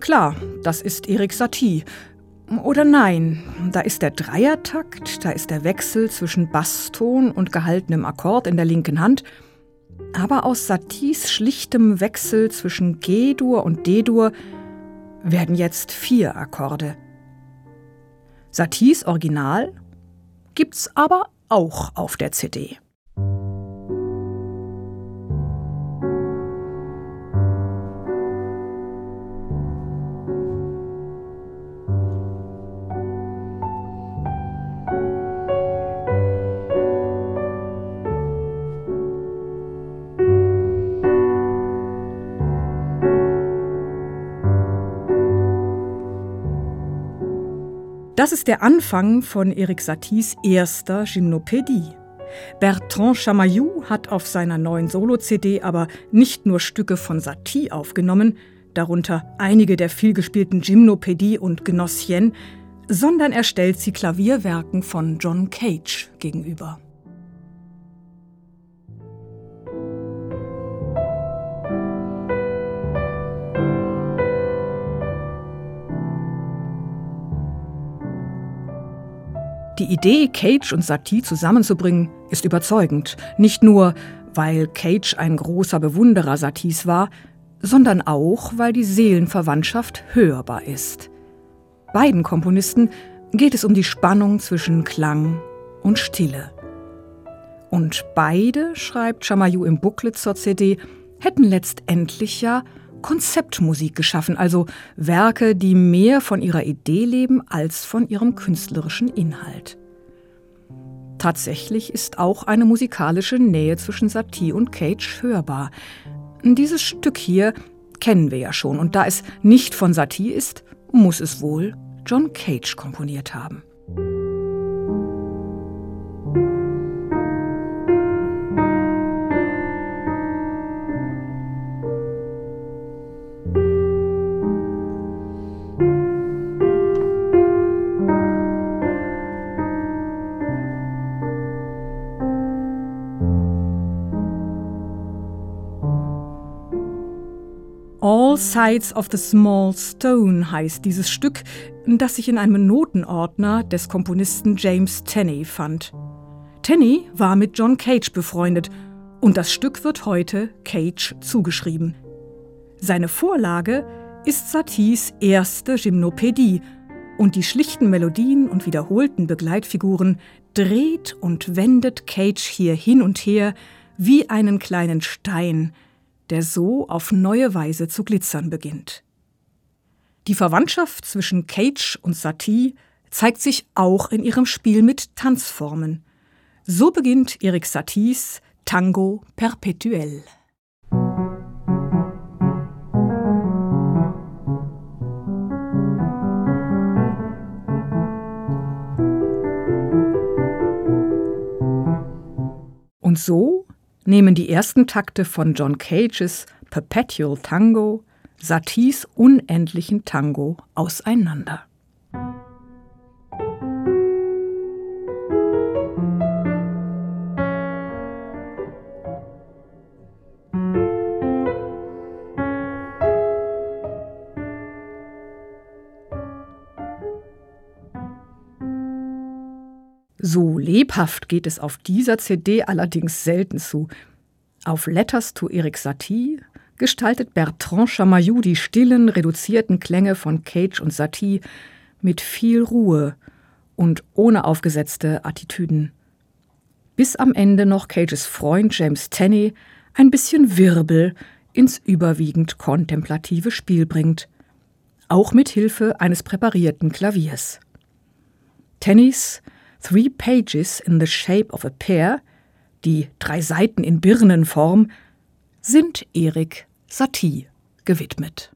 Klar, das ist Erik Satie. Oder nein, da ist der Dreiertakt, da ist der Wechsel zwischen Basston und gehaltenem Akkord in der linken Hand. Aber aus Saties schlichtem Wechsel zwischen G-Dur und D-Dur werden jetzt vier Akkorde. Saties Original gibt's aber auch auf der CD. Das ist der Anfang von Erik Saties erster Gymnopädie. Bertrand Chamaillou hat auf seiner neuen Solo-CD aber nicht nur Stücke von Satie aufgenommen, darunter einige der vielgespielten Gymnopädie und Gnossienne, sondern er stellt sie Klavierwerken von John Cage gegenüber. Die Idee, Cage und Satie zusammenzubringen, ist überzeugend. Nicht nur, weil Cage ein großer Bewunderer Saties war, sondern auch, weil die Seelenverwandtschaft hörbar ist. Beiden Komponisten geht es um die Spannung zwischen Klang und Stille. Und beide, schreibt Chamaillou im Booklet zur CD, hätten letztendlich ja Konzeptmusik geschaffen, also Werke, die mehr von ihrer Idee leben als von ihrem künstlerischen Inhalt. Tatsächlich ist auch eine musikalische Nähe zwischen Satie und Cage hörbar. Dieses Stück hier kennen wir ja schon, und da es nicht von Satie ist, muss es wohl John Cage komponiert haben. All Sides of the Small Stone heißt dieses Stück, das sich in einem Notenordner des Komponisten James Tenney fand. Tenney war mit John Cage befreundet und das Stück wird heute Cage zugeschrieben. Seine Vorlage ist Saties erste Gymnopädie und die schlichten Melodien und wiederholten Begleitfiguren dreht und wendet Cage hier hin und her wie einen kleinen Stein, der so auf neue Weise zu glitzern beginnt. Die Verwandtschaft zwischen Cage und Satie zeigt sich auch in ihrem Spiel mit Tanzformen. So beginnt Erik Saties Tango Perpetuell. Und so nehmen die ersten Takte von John Cages Perpetual Tango Saties unendlichen Tango auseinander. So lebhaft geht es auf dieser CD allerdings selten zu. Auf Letters to Eric Satie gestaltet Bertrand Chamaillou die stillen, reduzierten Klänge von Cage und Satie mit viel Ruhe und ohne aufgesetzte Attitüden. Bis am Ende noch Cages Freund James Tenney ein bisschen Wirbel ins überwiegend kontemplative Spiel bringt, auch mit Hilfe eines präparierten Klaviers. Tennys Three Pages in the Shape of a Pear, die drei Seiten in Birnenform, sind Erik Satie gewidmet.